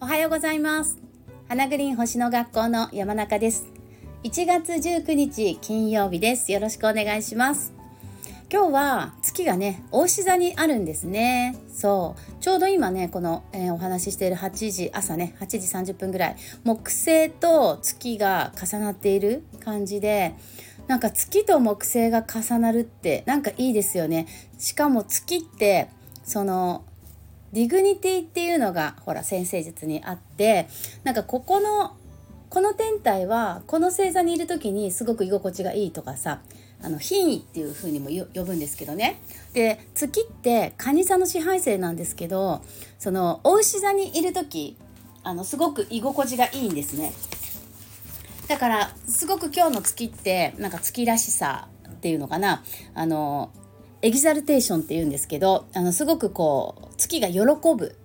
おはようございます。花グリーン星の学校の山中です。1月19日金曜日です。よろしくお願いします。今日は月がね大志座にあるんですね。そう。ちょうど今ねこの、えー、お話ししている8時朝ね8時30分ぐらい。木星と月が重なっている感じでなんか月と木星が重なるってなんかいいですよね。しかも月ってその dignity っていうのがほら占星術にあってなんかここのこの天体はこの星座にいる時にすごく居心地がいいとかさあの品位っていう風にも呼ぶんですけどね。で月って蟹座の支配星なんですけどその牡牛座にいる時あのすごく居心地がいいんですね。だからすごく今日の月ってなんか月らしさっていうのかなあのエキザルテーションっていうんですけどあのすごくこう月が喜ぶ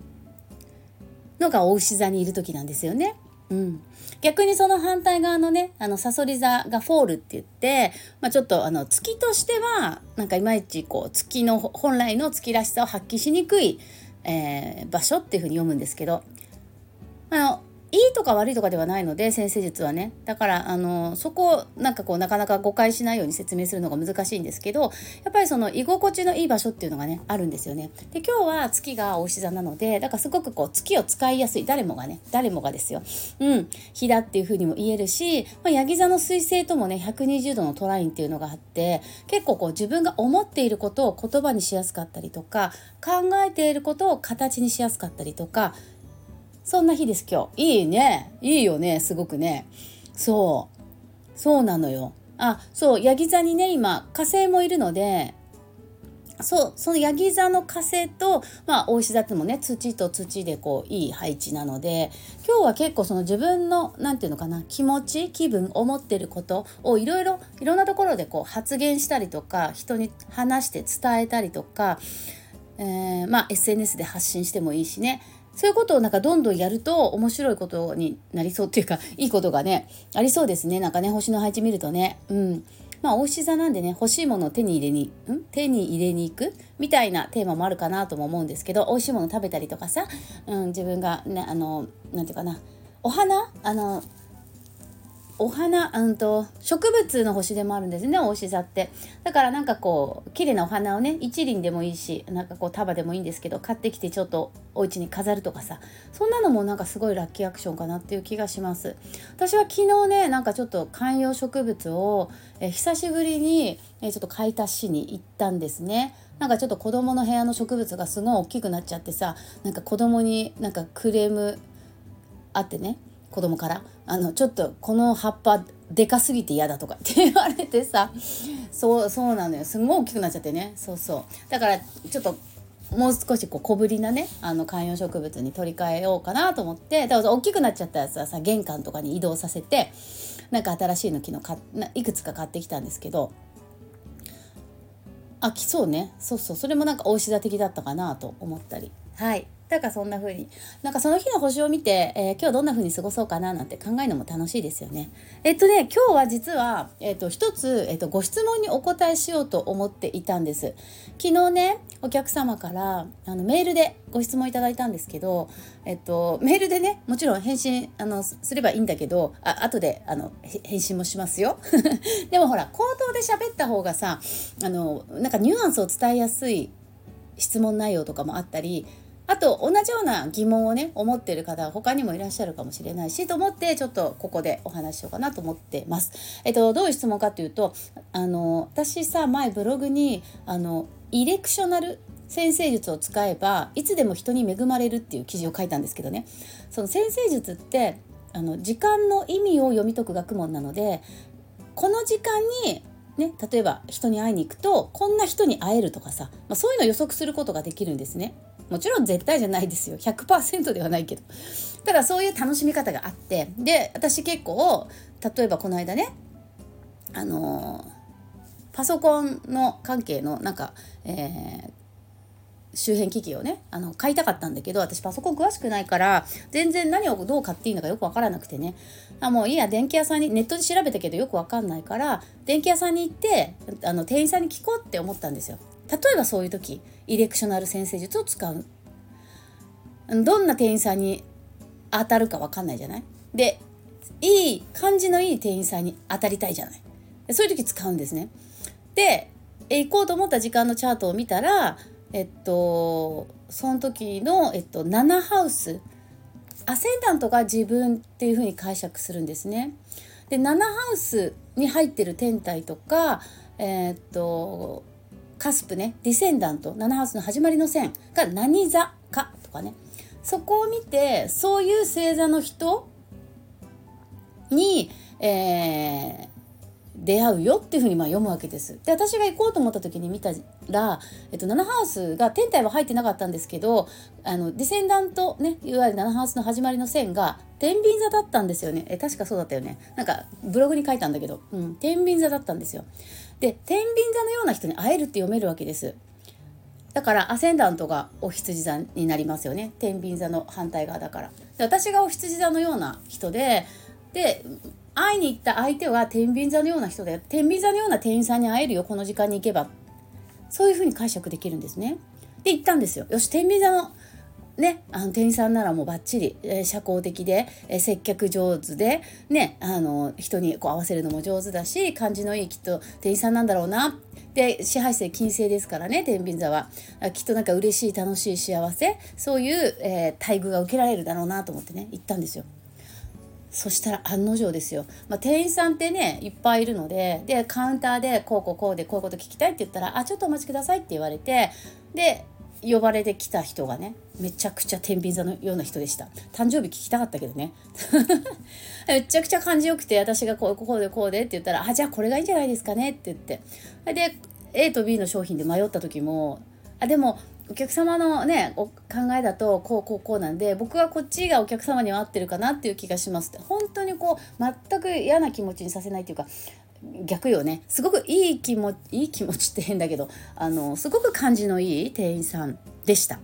のがお牛座にいる時なんですよね。うん、逆にその反対側のねあのサソリ座がフォールって言って、まあ、ちょっとあの月としてはなんかいまいちこう月の本来の月らしさを発揮しにくい、えー、場所っていうふうに読むんですけどあのいいとか悪いとかではないので先生術はねだからあのそこをなんかこうなかなか誤解しないように説明するのが難しいんですけどやっぱりその居心地のいい場所っていうのがねあるんですよね。で今日は月がお牛座なのでだからすごくこう月を使いやすい誰もがね誰もがですよ。うん日だっていうふうにも言えるし、まあ、ヤギ座の彗星ともね120度のトラインっていうのがあって結構こう自分が思っていることを言葉にしやすかったりとか考えていることを形にしやすかったりとかそんな日です今日。いいね。いいよねすごくね。そう。そうなのよ。あそうヤギ座にね今火星もいるのでそうそのヤギ座の火星と、まあ、大石座ってもね土と土でこういい配置なので今日は結構その自分の何て言うのかな気持ち気分思ってることをいろいろいろんなところでこう発言したりとか人に話して伝えたりとか、えー、まあ SNS で発信してもいいしね。そういうことをなんかどんどんやると面白いことになりそうっていうか いいことがねありそうですね。なんかね星の配置見るとね。うん。まあお牛座なんでね欲しいものを手に入れにん？手に入れに行く？みたいなテーマもあるかなとも思うんですけど美味しいもの食べたりとかさ、うん、自分がねあの何て言うかな。お花？あのお花うんと植物の星でもあるんですねお牛座って。だからなんかこう綺麗なお花をね一輪でもいいしなんかこう束でもいいんですけど買ってきてちょっとお家に飾るとかさそんなのもなんかすごいラッキーアクションかなっていう気がします。私は昨日ねなんかちょっと観葉植物をえ久しぶりにえちょっと買い足しに行ったんですね。なんかちょっと子供の部屋の植物がすごい大きくなっちゃってさなんか子供になんかクレームあってね子供からあのちょっとこの葉っぱでかすぎて嫌だとかって言われてさそうそうなのよ。すごい大きくなっちゃってね。そうそう。だからちょっともう少しこう小ぶりなねあの観葉植物に取り替えようかなと思ってだから大きくなっちゃったやつはさ玄関とかに移動させてなんか新しいの昨日いくつか買ってきたんですけどあきそうね。そうそう。それもなんか大志座的だったかなと思ったり。はい。だからそんな風になんかその日の星を見て、えー、今日どんな風に過ごそうかななんて考えるのも楽しいですよね。えっとね今日は実は、えっと、一つ、えっと、ご質問にお答えしようと思っていたんです。昨日ねお客様からあのメールでご質問いただいたんですけど、えっと、メールでねもちろん返信あのすればいいんだけどあ後であの返信もしますよ。でもほら口頭で喋った方がさあのなんかニュアンスを伝えやすい質問内容とかもあったりあと同じような疑問をね思ってる方は他にもいらっしゃるかもしれないしと思ってちょっとここでお話ししようかなと思ってます。えっとどういう質問かっていうとあの私さ前ブログにあのイレクショナル先生術を使えばいつでも人に恵まれるっていう記事を書いたんですけどねその先生術ってあの時間の意味を読み解く学問なのでこの時間にね、例えば人に会いに行くとこんな人に会えるとかさ、まあ、そういうのを予測することができるんですね。もちろん絶対じゃないですよ。100%ではないけど。ただそういう楽しみ方があって。で私結構例えばこの間ねあのパソコンの関係のなんか、えー、周辺機器をねあの買いたかったんだけど私パソコン詳しくないから全然何をどう買っていいのかよく分からなくてね。あもういいや電気屋さんにネットで調べたけどよく分かんないから電気屋さんに行ってあの店員さんに聞こうって思ったんですよ。例えばそういう時イレクショナル先生術を使う。どんな店員さんに当たるか分かんないじゃない？でいい感じのいい店員さんに当たりたいじゃない？そういう時使うんですね。で行こうと思った時間のチャートを見たらえっとその時の、えっと、7ハウス。アセンダントが自分っていうふうに解釈するんですね。で7ハウスに入ってる天体とか、えー、っとカスプねディセンダント7ハウスの始まりの線が何座かとかねそこを見てそういう星座の人に、えー、出会うよっていうふうにまあ読むわけです。で私が行こうと思った時に見たら、えっと、7ハウスが天体は入ってなかったんですけどあのディセンダントねいわゆる7ハウスの始まりの線が天秤座だったんですよねえ確かそうだったよねなんかブログに書いたんだけど、うん、天秤座だったんですよ。で天秤座のような人に会えるって読めるわけです。だからアセンダントがお羊座になりますよね天秤座の反対側だからで私がお羊座のような人でで会いに行った相手は天秤座のような人で天秤座のような店員さんに会えるよこの時間に行けばそういうふうに解釈できるんですね。で行ったんですよ。よし天秤座のね、あの店員さんならもうバッチリ、えー、社交的で、えー、接客上手で、ね、あの人にこう合わせるのも上手だし感じのいいきっと店員さんなんだろうなで支配性金星ですからね天秤座はきっとなんか嬉しい楽しい幸せそういう、えー、待遇が受けられるだろうなと思ってね行ったんですよ。そしたら案の定ですよ、まあ、店員さんってねいっぱいいるのででカウンターでこうこうこうでこういうこと聞きたいって言ったら「あちょっとお待ちください」って言われてで呼ばれてきた人がねめちゃくちゃ天秤座のような人でした。誕生日聞きたかったけどね。めちゃくちゃ感じよくて私がこうこうでこうでって言ったら「あじゃあこれがいいんじゃないですかね」って言って。で A と B の商品で迷った時もあでもお客様のねお考えだとこうこうこうなんで僕はこっちがお客様には合ってるかなっていう気がします。って本当にこう全く嫌な気持ちにさせないっていうか逆よね。すごくいい気持ちいい気持ちって変だけどあのすごく感じのいい店員さんでした。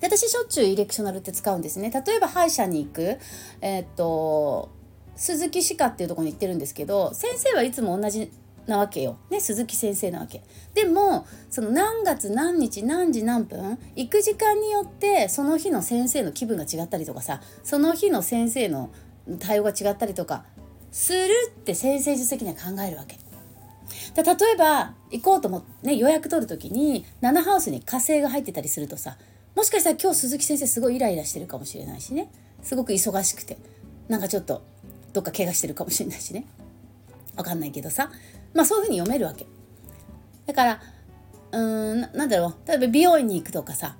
で私しょっちゅうイレクショナルって使うんですね。例えば歯医者に行くえー、っと鈴木歯科っていうとこに行ってるんですけど先生はいつも同じなわけよ、ね、鈴木先生なわけ。でもその何月何日何時何分行く時間によってその日の先生の気分が違ったりとかさその日の先生の対応が違ったりとかするって先生術的には考えるわけ。例えば行こうと思って、ね、予約取る時に7ハウスに火星が入ってたりするとさもしかしたら今日鈴木先生すごいイライラしてるかもしれないしね。すごく忙しくて。なんかちょっとどっか怪我してるかもしれないしね。わかんないけどさ。まあそういうふうに読めるわけ。だからうーんなんだろう。例えば美容院に行くとかさ。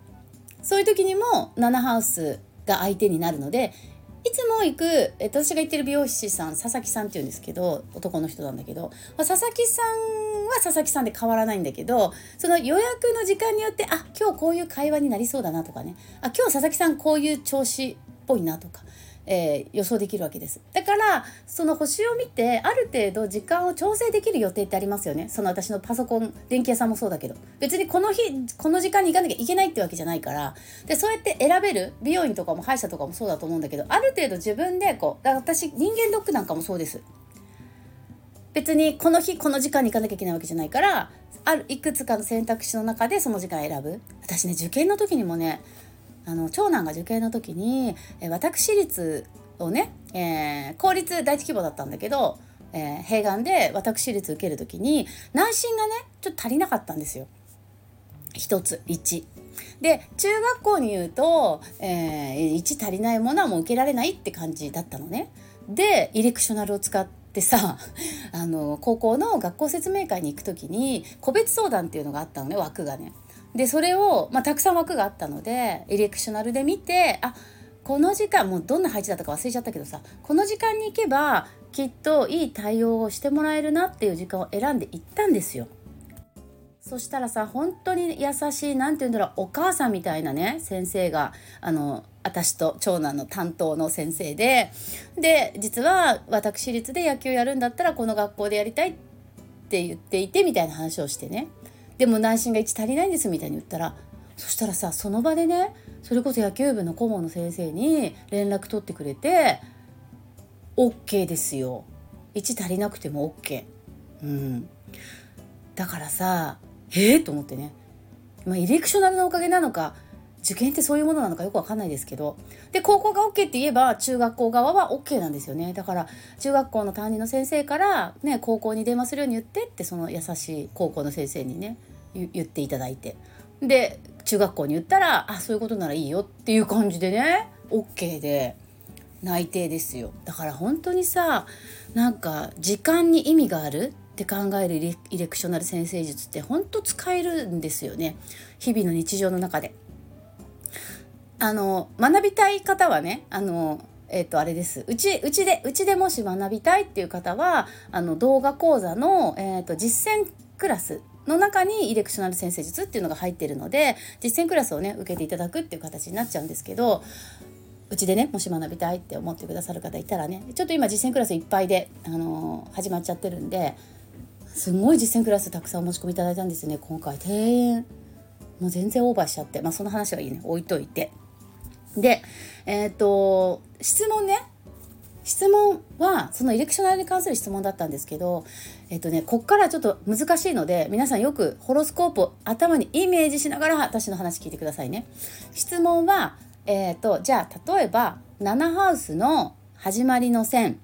そういう時にも7ハウスが相手になるのでいつも行く、えっと、私が行ってる美容師さん佐々木さんっていうんですけど男の人なんだけど、まあ、佐々木さんは佐々木さんで変わらないんだけどその予約の時間によってあ今日こういう会話になりそうだなとかね。あ今日佐々木さんこういう調子っぽいなとか。えー、予想できるわけです。だからその星を見てある程度時間を調整できる予定ってありますよね。その私のパソコン電気屋さんもそうだけど。別にこの日この時間に行かなきゃいけないってわけじゃないから。でそうやって選べる美容院とかも歯医者とかもそうだと思うんだけどある程度自分でこう私人間ドックなんかもそうです。別にこの日この時間に行かなきゃいけないわけじゃないからあるいくつかの選択肢の中でその時間選ぶ。私ね受験の時にもねあの長男が受験の時に、え私立をね、えー、公立第一希望だったんだけど、えー、併願で私立受ける時に内心がねちょっと足りなかったんですよ。一つ1。で中学校に言うと、えー、1足りないものはもう受けられないって感じだったのね。でイレクショナルを使ってさあの高校の学校説明会に行く時に個別相談っていうのがあったのね枠がね。でそれを、まあ、たくさん枠があったのでエレクショナルで見てあこの時間もうどんな配置だったか忘れちゃったけどさこの時間に行けばきっといい対応をしてもらえるなっていう時間を選んで行ったんですよ。そしたらさ本当に優しい何て言うんだろうお母さんみたいなね先生があの私と長男の担当の先生でで実は私立で野球やるんだったらこの学校でやりたいって言っていてみたいな話をしてねでも内心が1足りないんですみたいに言ったらそしたらさその場でねそれこそ野球部の顧問の先生に連絡取ってくれて OK ですよ。1足りなくても OK うん。だからさええー、と思ってね、まあ、イレクショナルのおかげなのか受験ってそういうものなのかよくわかんないですけど。で高校が OK って言えば中学校側は OK なんですよね。だから中学校の担任の先生から、ね、高校に電話するように言ってってその優しい高校の先生にね言っていただいて。で中学校に言ったらあそういうことならいいよっていう感じでね OK で内定ですよ。だから本当にさなんか時間に意味があるって考えるイレクショナル先生術って本当使えるんですよね。日々の日常の中で。あの学びたい方はねあのえっ、ー、とあれです。うちうちでうちでもし学びたいっていう方はあの動画講座の、えーと、実践クラスの中にイレクショナル先生術っていうのが入ってるので実践クラスをね受けていただくっていう形になっちゃうんですけどうちでねもし学びたいって思ってくださる方いたらねちょっと今実践クラスいっぱいで、あのー、始まっちゃってるんですごい実践クラスたくさんお申し込みいただいたんですね今回。庭園もう全然オーバーしちゃって。まあその話はいいね。置いといて。で、えっ、ー、と、質問ね。質問は、そのイレクショナルに関する質問だったんですけど、えっ、とね、こっからちょっと難しいので、皆さんよくホロスコープを頭にイメージしながら私の話聞いてくださいね。質問は、えっ、ー、と、じゃあ、例えば、7ハウスの始まりの線、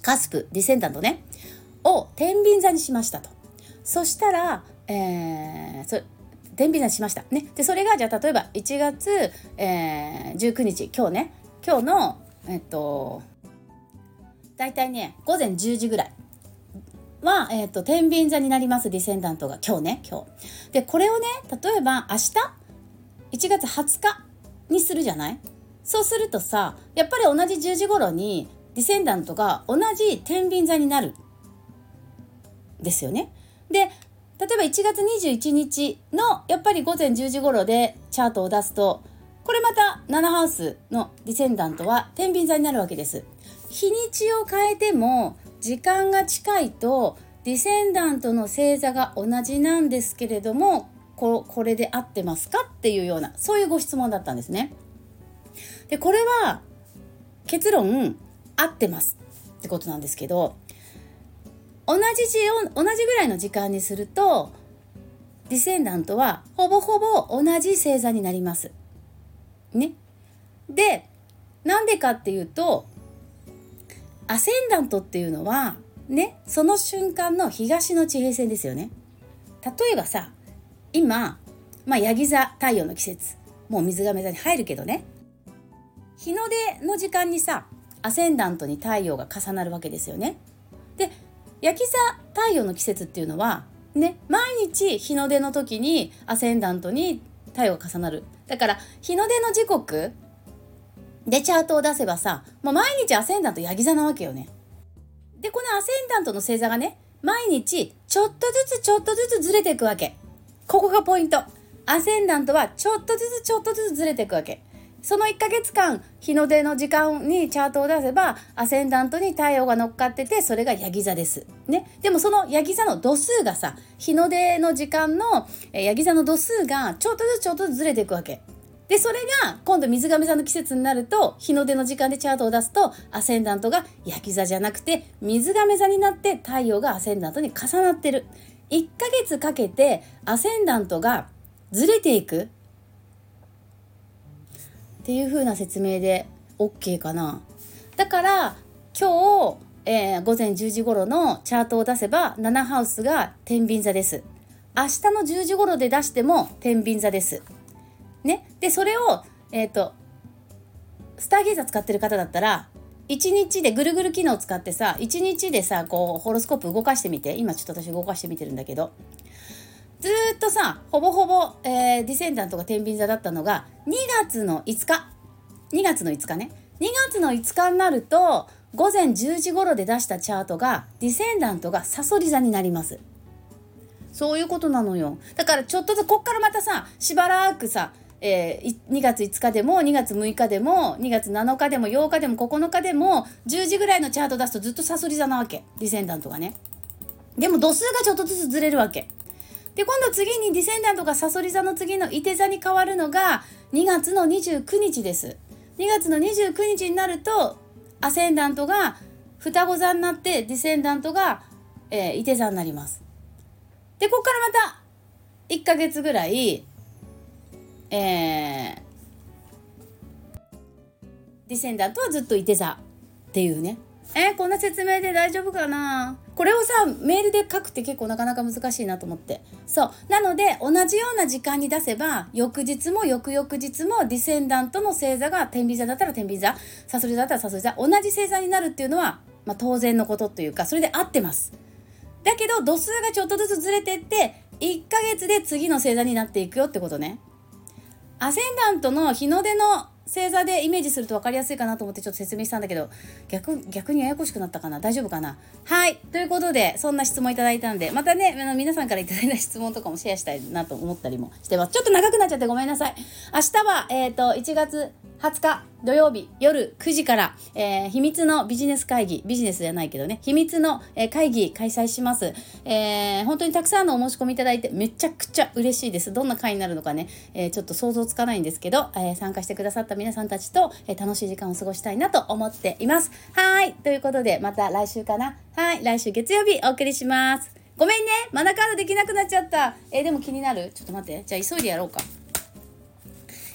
カスプ、ディセンダントね、を天秤座にしましたと。そしたら、えー、天秤座しました。ね。で、それが、じゃあ、例えば、1月、えー、19日、今日ね、今日の、えっと、大体ね、午前10時ぐらいは、えっと、天秤座になります、ディセンダントが。今日ね、今日。で、これをね、例えば、明日、1月20日にするじゃない？そうするとさ、やっぱり同じ10時頃に、ディセンダントが同じ天秤座になる。ですよね。で、例えば1月21日のやっぱり午前10時頃でチャートを出すとこれまた7ハウスのディセンダントは天秤座になるわけです。日にちを変えても時間が近いとディセンダントの星座が同じなんですけれどもここれで合ってますかっていうようなそういうご質問だったんですね。でこれは結論合ってますってことなんですけど同じ字を同じぐらいの時間にするとディセンダントはほぼほぼ同じ星座になります。ね。でなんでかっていうとアセンダントっていうのはねその瞬間の東の地平線ですよね。例えばさ今、まあ、ヤギ座太陽の季節もう水亀座に入るけどね日の出の時間にさアセンダントに太陽が重なるわけですよね。で焼き座太陽の季節っていうのはね毎日日の出の時にアセンダントに太陽が重なる。だから日の出の時刻でチャートを出せばさもう毎日アセンダントヤギ座なわけよね。でこのアセンダントの星座がね毎日ちょっとずつちょっとずつずれていくわけ。ここがポイント。アセンダントはちょっとずつちょっとずつずれていくわけ。その1ヶ月間日の出の時間にチャートを出せばアセンダントに太陽が乗っかっててそれがヤギ座です。ね、でもそのヤギ座の度数がさ日の出の時間のヤギ座の度数がちょっとずつちょっとずつずれていくわけ。でそれが今度水亀座の季節になると日の出の時間でチャートを出すとアセンダントがヤギ座じゃなくて水亀座になって太陽がアセンダントに重なってる。1ヶ月かけてアセンダントがずれていくっていう風な説明で OK かな。だから今日、えー、午前10時頃のチャートを出せば7ハウスが天秤座です。明日の10時頃で出しても天秤座です。ね？で、それを、えっ、ー、と、スターゲーザー使ってる方だったら、1日でぐるぐる機能を使ってさ、1日でさ、こう、ホロスコープ動かしてみて。今ちょっと私動かしてみてるんだけど。ずっとさほぼほぼ、えー、ディセンダントが天秤座だったのが2月の5日。2月の5日ね。2月の5日になると午前10時頃で出したチャートがディセンダントがサソリ座になります。そういうことなのよ。だからちょっとずつこっからまたさしばらくさえー、2月5日でも2月6日でも2月7日でも8日でも9日でも10時ぐらいのチャート出すとずっとサソリ座なわけ。ディセンダントがね。でも度数がちょっとずつずれるわけ。で、今度次にディセンダントがサソリ座の次の伊手座に変わるのが2月の29日です。2月の29日になると、アセンダントが双子座になって、ディセンダントが、えー、伊手座になります。でこっからまた1ヶ月ぐらいえー、ディセンダントはずっといて座っていうねえー、こんな説明で大丈夫かな？これをさメールで書くって結構なかなか難しいなと思って。そう。なので同じような時間に出せば翌日も翌々日もディセンダントの星座が天秤座だったら天秤座。サソリ座だったらサソリ座。同じ星座になるっていうのは、まあ、当然のことというかそれで合ってます。だけど度数がちょっとずつずれてって1ヶ月で次の星座になっていくよってことね。アセンダントの日の出の星座でイメージすると分かりやすいかなと思ってちょっと説明したんだけど逆逆にややこしくなったかな？大丈夫かな？はい。ということでそんな質問いただいたんでまたねあの皆さんから頂いた質問とかもシェアしたいなと思ったりもしてます。ちょっと長くなっちゃってごめんなさい。明日はえっ、ー、と1月20日土曜日夜9時から、えー、秘密のビジネス会議、ビジネスじゃないけどね、秘密の、えー、会議開催します、えー、本当にたくさんのお申し込みいただいてめちゃくちゃ嬉しいです。どんな会になるのかね、えちょっと想像つかないんですけど、え参加してくださった皆さんたちと、え楽しい時間を過ごしたいなと思っています。はい。ということで、また来週かな。はい。来週月曜日お送りします。ごめんね。マナカードできなくなっちゃった。えでも気になる？ちょっと待って。じゃあ急いでやろうか。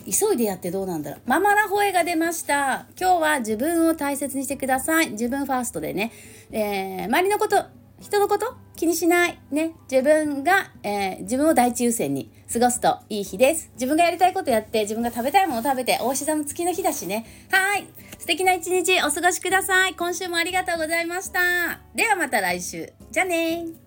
急いでやってどうなんだろう。ママラホエが出ました。今日は自分を大切にしてください。自分ファーストでね。えー、周りのこと、人のこと気にしない。ね。自分が、えー、自分を第一優先に過ごすといい日です。自分がやりたいことやって、自分が食べたいもの食べて、大志座の月の日だしね。はい。素敵な一日お過ごしください。今週もありがとうございました。ではまた来週。じゃあね